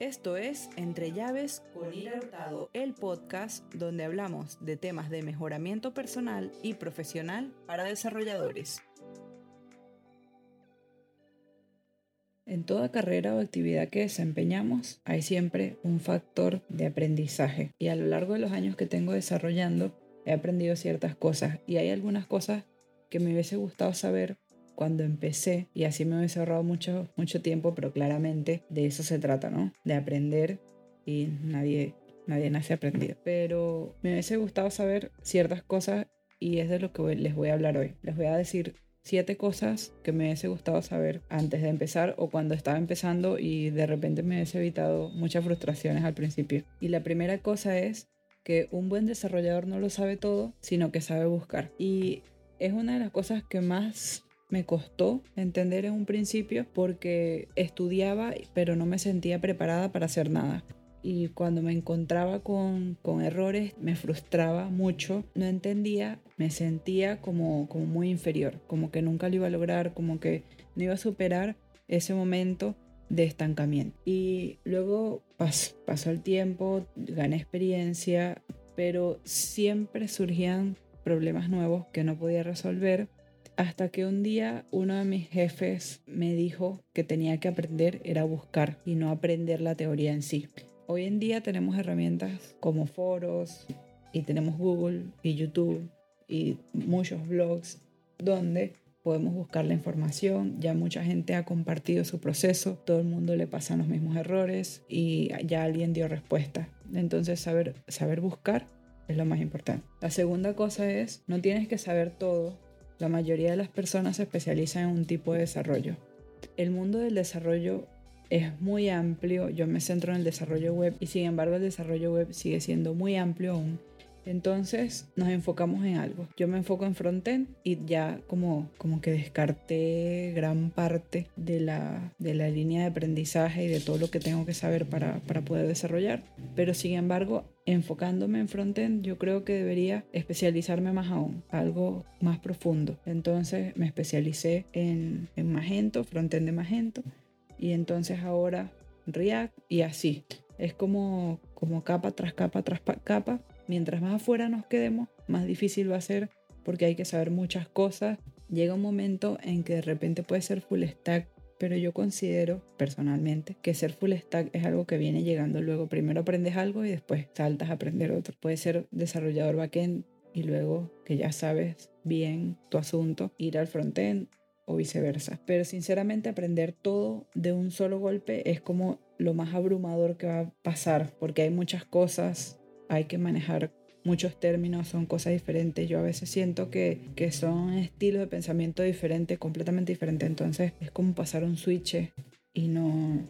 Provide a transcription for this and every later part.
Esto es Entre Llaves con Ira Hurtado, el podcast donde hablamos de temas de mejoramiento personal y profesional para desarrolladores. En toda carrera o actividad que desempeñamos hay siempre un factor de aprendizaje y a lo largo de los años que tengo desarrollando he aprendido ciertas cosas y hay algunas cosas que me hubiese gustado saber cuando empecé y así me hubiese ahorrado mucho, mucho tiempo, pero claramente de eso se trata, ¿no? De aprender y nadie, nadie nace aprendido. Pero me hubiese gustado saber ciertas cosas y es de lo que les voy a hablar hoy. Les voy a decir siete cosas que me hubiese gustado saber antes de empezar o cuando estaba empezando y de repente me hubiese evitado muchas frustraciones al principio. Y la primera cosa es que un buen desarrollador no lo sabe todo, sino que sabe buscar. Y es una de las cosas que más me costó entender en un principio porque estudiaba pero no me sentía preparada para hacer nada. Y cuando me encontraba con, errores me frustraba mucho, no entendía, me sentía como, como muy inferior, como que nunca lo iba a lograr, como que no iba a superar ese momento de estancamiento. Y luego pasó el tiempo, gané experiencia, pero siempre surgían problemas nuevos que no podía resolver hasta que un día uno de mis jefes me dijo que tenía que aprender era buscar y no aprender la teoría en sí. Hoy en día tenemos herramientas como foros y tenemos Google y YouTube y muchos blogs donde podemos buscar la información, ya mucha gente ha compartido su proceso, todo el mundo le pasan los mismos errores y ya alguien dio respuesta. Entonces saber, saber buscar es lo más importante. La segunda cosa es, no tienes que saber todo la mayoría de las personas se especializan en un tipo de desarrollo. El mundo del desarrollo es muy amplio, yo me centro en el desarrollo web y sin embargo el desarrollo web sigue siendo muy amplio aún entonces nos enfocamos en algo. Yo me enfoco en frontend y ya como, como que descarté gran parte de la, de la línea de aprendizaje y de todo lo que tengo que saber para, para poder desarrollar. Pero sin embargo, enfocándome en frontend, yo creo que debería especializarme más aún, algo más profundo. Entonces me especialicé en, en Magento, frontend de Magento, y entonces ahora React y así. Es como, como capa tras capa tras capa mientras más afuera nos quedemos, más difícil va a ser porque hay que saber muchas cosas. Llega un momento en que de repente puede ser full stack, pero yo considero personalmente que ser full stack es algo que viene llegando luego. Primero aprendes algo y después saltas a aprender otro. Puede ser desarrollador backend y luego que ya sabes bien tu asunto, ir al frontend o viceversa. Pero sinceramente aprender todo de un solo golpe es como lo más abrumador que va a pasar porque hay muchas cosas hay que manejar muchos términos, son cosas diferentes. Yo a veces siento que, que son estilos de pensamiento diferentes, completamente diferentes. Entonces es como pasar un switch y no,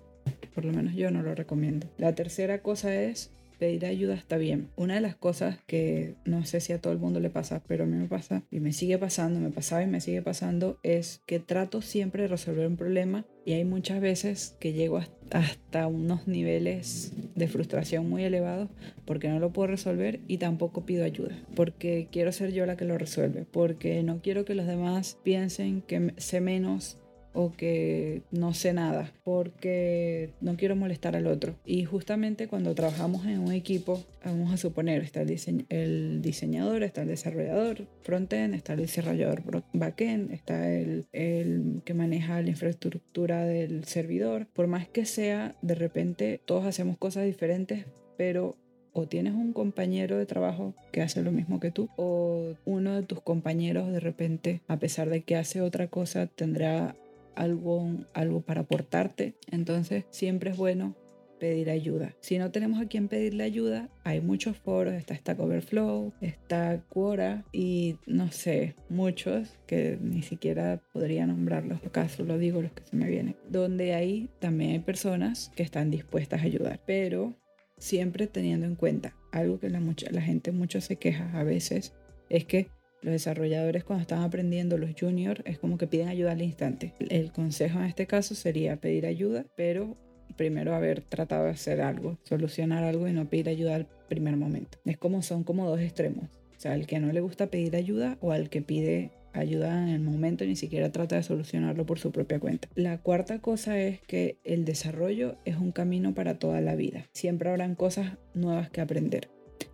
por lo menos yo no lo recomiendo. La tercera cosa es pedir ayuda está bien. Una de las cosas que no sé si a todo el mundo le pasa, pero a mí me pasa y me sigue pasando, me pasaba y me sigue pasando, es que trato siempre de resolver un problema y hay muchas veces que llego hasta unos niveles de frustración muy elevados porque no lo puedo resolver y tampoco pido ayuda, porque quiero ser yo la que lo resuelve, porque no quiero que los demás piensen que sé menos o que no sé nada porque no quiero molestar al otro. Y justamente cuando trabajamos en un equipo, vamos a suponer, está el, diseñador, está el desarrollador frontend, está el desarrollador backend, está el, el que maneja la infraestructura del servidor. Por más que sea, de repente todos hacemos cosas diferentes, pero o tienes un compañero de trabajo que hace lo mismo que tú, o uno de tus compañeros de repente, a pesar de que hace otra cosa, tendrá algo, algo para aportarte. Entonces siempre es bueno pedir ayuda. Si no tenemos a quien pedirle ayuda, hay muchos foros, está Stack Overflow, está Quora y no sé, muchos que ni siquiera podría nombrarlos, acaso lo digo los que se me vienen, donde ahí también hay personas que están dispuestas a ayudar, pero siempre teniendo en cuenta algo que la, la gente mucho se queja a veces, es que los desarrolladores cuando están aprendiendo, los juniors, es como que piden ayuda al instante. El consejo en este caso sería pedir ayuda, pero primero haber tratado de hacer algo, solucionar algo y no pedir ayuda al primer momento. Es como son como dos extremos. O sea, al que no le gusta pedir ayuda o al que pide ayuda en el momento, ni siquiera trata de solucionarlo por su propia cuenta. La cuarta cosa es que el desarrollo es un camino para toda la vida. Siempre habrán cosas nuevas que aprender.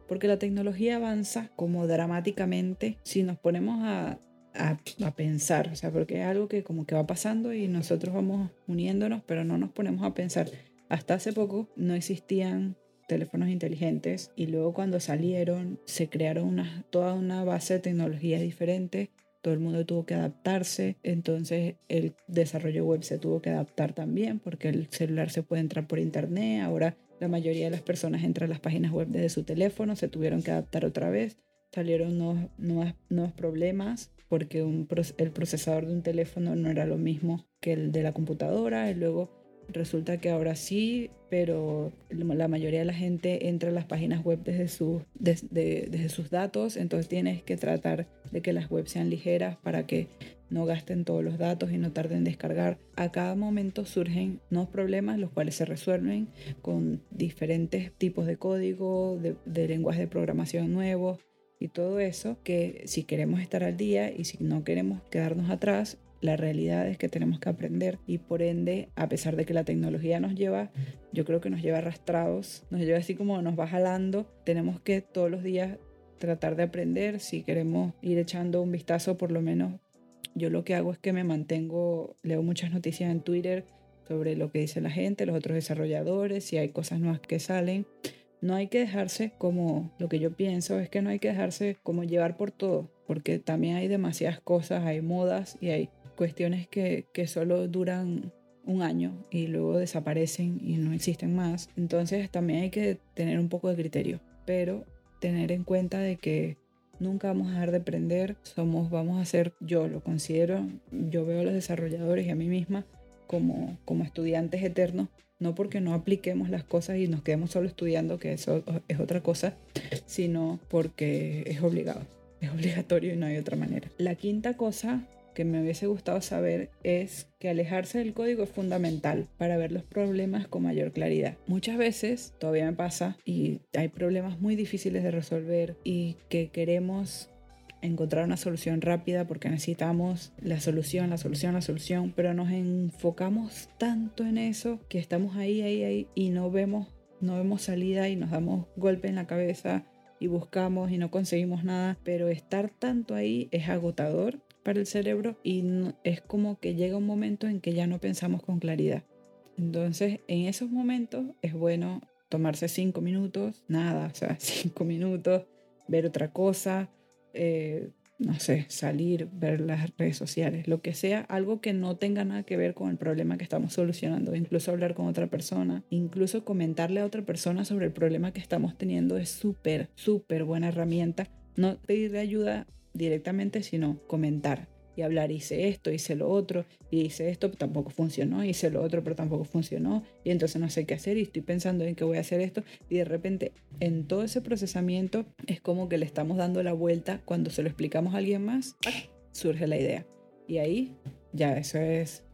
Porque la tecnología avanza como dramáticamente si nos ponemos a, a, a, pensar, o sea, porque es algo que como que va pasando y nosotros vamos uniéndonos, pero no nos ponemos a pensar. Hasta hace poco no existían teléfonos inteligentes y luego cuando salieron se crearon una, toda una base de tecnologías diferentes, todo el mundo tuvo que adaptarse, entonces el desarrollo web se tuvo que adaptar también porque el celular se puede entrar por internet, ahora la mayoría de las personas entran a las páginas web desde su teléfono, se tuvieron que adaptar otra vez, salieron nuevos, nuevos, problemas porque el procesador de un teléfono no era lo mismo que el de la computadora y luego Resulta que ahora sí, pero la mayoría de la gente entra a las páginas web desde, sus, desde, sus datos, entonces tienes que tratar de que las webs sean ligeras para que no gasten todos los datos y no tarden en descargar. A cada momento surgen nuevos problemas, los cuales se resuelven con diferentes tipos de código, de, de lenguaje de programación nuevos y todo eso, que si queremos estar al día y si no queremos quedarnos atrás, la realidad es que tenemos que aprender y por ende, a pesar de que la tecnología nos lleva, yo creo que nos lleva arrastrados, nos lleva así como nos va jalando, tenemos que todos los días tratar de aprender, si queremos ir echando un vistazo, por lo menos yo lo que hago es que me mantengo, leo muchas noticias en Twitter sobre lo que dice la gente, los otros desarrolladores, si hay cosas nuevas que salen. No hay que dejarse como, lo que yo pienso es que no hay que dejarse como llevar por todo, porque también hay demasiadas cosas, hay modas y hay cuestiones que, que solo duran un año y luego desaparecen y no existen más. Entonces también hay que tener un poco de criterio, pero tener en cuenta de que nunca vamos a dejar de aprender, somos, vamos a ser, yo lo considero, yo veo a los desarrolladores y a mí misma como, como estudiantes eternos, no porque no apliquemos las cosas y nos quedemos solo estudiando, que eso es otra cosa, sino porque es obligado, es obligatorio y no hay otra manera. La quinta cosa que me hubiese gustado saber es que alejarse del código es fundamental para ver los problemas con mayor claridad. Muchas veces, todavía me pasa, y hay problemas muy difíciles de resolver y que queremos encontrar una solución rápida porque necesitamos la solución, la solución, la solución, pero nos enfocamos tanto en eso que estamos ahí, ahí, ahí y no vemos, no vemos salida y nos damos golpe en la cabeza y buscamos y no conseguimos nada, pero estar tanto ahí es agotador para el cerebro y es como que llega un momento en que ya no pensamos con claridad. Entonces, en esos momentos es bueno tomarse cinco minutos, nada, o sea, cinco minutos, ver otra cosa, eh, no sé, salir, ver las redes sociales, lo que sea, algo que no tenga nada que ver con el problema que estamos solucionando, incluso hablar con otra persona, incluso comentarle a otra persona sobre el problema que estamos teniendo es súper, súper buena herramienta. No pedirle ayuda directamente, sino comentar y hablar, hice esto, hice lo otro, y hice esto, pero tampoco funcionó, hice lo otro, pero tampoco funcionó, y entonces no sé qué hacer, y estoy pensando en que voy a hacer esto, y de repente en todo ese procesamiento es como que le estamos dando la vuelta, cuando se lo explicamos a alguien más, surge la idea. Y ahí ya eso es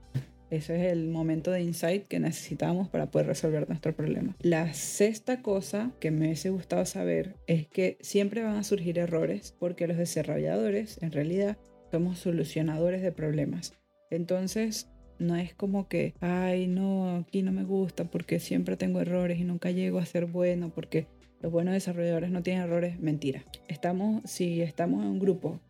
ese es el momento de insight que necesitamos para poder resolver nuestro problema. La sexta cosa que me hubiese gustado saber es que siempre van a surgir errores porque los desarrolladores en realidad somos solucionadores de problemas. Entonces, no es como que, ay, no, aquí no me gusta porque siempre tengo errores y nunca llego a ser bueno porque los buenos desarrolladores no tienen errores. Mentira. Estamos, si estamos en un grupo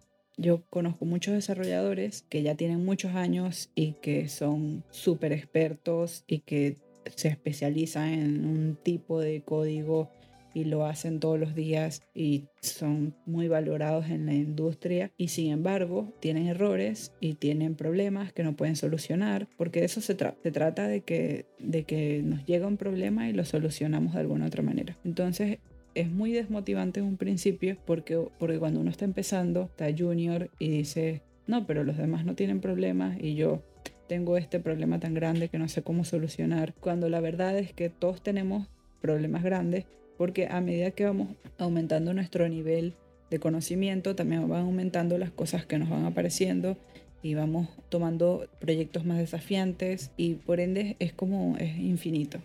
yo conozco muchos desarrolladores que ya tienen muchos años y que son súper expertos y que se especializan en un tipo de código y lo hacen todos los días y son muy valorados en la industria y sin embargo tienen errores y tienen problemas que no pueden solucionar porque de eso se, se trata de que, de que nos llega un problema y lo solucionamos de alguna otra manera. Entonces es muy desmotivante en un principio porque, porque cuando uno está empezando, está junior y dice, no, pero los demás no tienen problemas y yo tengo este problema tan grande que no sé cómo solucionar. Cuando la verdad es que todos tenemos problemas grandes porque a medida que vamos aumentando nuestro nivel de conocimiento, también van aumentando las cosas que nos van apareciendo y vamos tomando proyectos más desafiantes y por ende es como es infinito.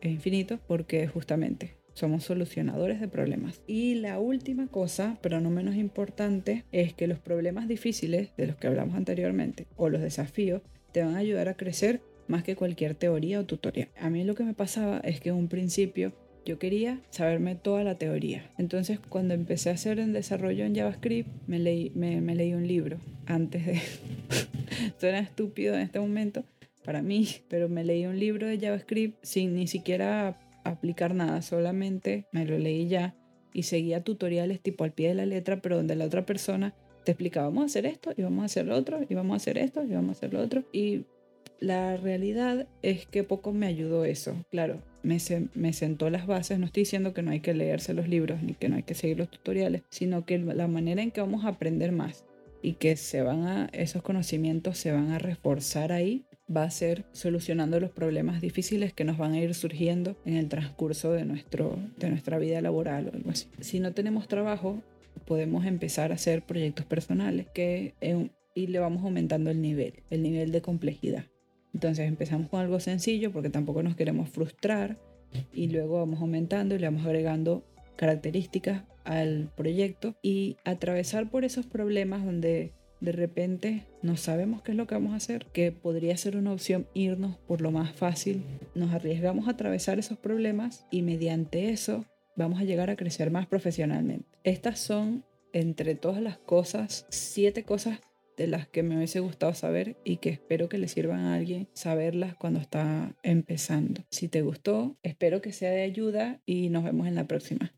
Es infinito porque justamente somos solucionadores de problemas. Y la última cosa, pero no menos importante, es que los problemas difíciles de los que hablamos anteriormente o los desafíos te van a ayudar a crecer más que cualquier teoría o tutorial. A mí lo que me pasaba es que en un principio yo quería saberme toda la teoría. Entonces, cuando empecé a hacer el desarrollo en JavaScript, me leí, me, leí un libro antes de... Suena estúpido en este momento para mí, pero me leí un libro de JavaScript sin ni siquiera aplicar nada, solamente me lo leí ya y seguía tutoriales tipo al pie de la letra, pero donde la otra persona te explicaba, vamos a hacer esto y vamos a hacer lo otro y vamos a hacer esto y vamos a hacer lo otro. Y la realidad es que poco me ayudó eso. Claro, me, me sentó las bases. No estoy diciendo que no hay que leerse los libros ni que no hay que seguir los tutoriales, sino que la manera en que vamos a aprender más y que se van a, esos conocimientos se van a reforzar ahí va a ser solucionando los problemas difíciles que nos van a ir surgiendo en el transcurso de, nuestro, de nuestra vida laboral o algo así. Si no tenemos trabajo, podemos empezar a hacer proyectos personales que, y le vamos aumentando el nivel, el nivel de complejidad. Entonces empezamos con algo sencillo porque tampoco nos queremos frustrar y luego vamos aumentando y le vamos agregando características al proyecto y atravesar por esos problemas donde de repente no sabemos qué es lo que vamos a hacer, que podría ser una opción irnos por lo más fácil, nos arriesgamos a atravesar esos problemas y mediante eso vamos a llegar a crecer más profesionalmente. Estas son, entre todas las cosas, siete cosas de las que me hubiese gustado saber y que espero que le sirvan a alguien saberlas cuando está empezando. Si te gustó, espero que sea de ayuda y nos vemos en la próxima.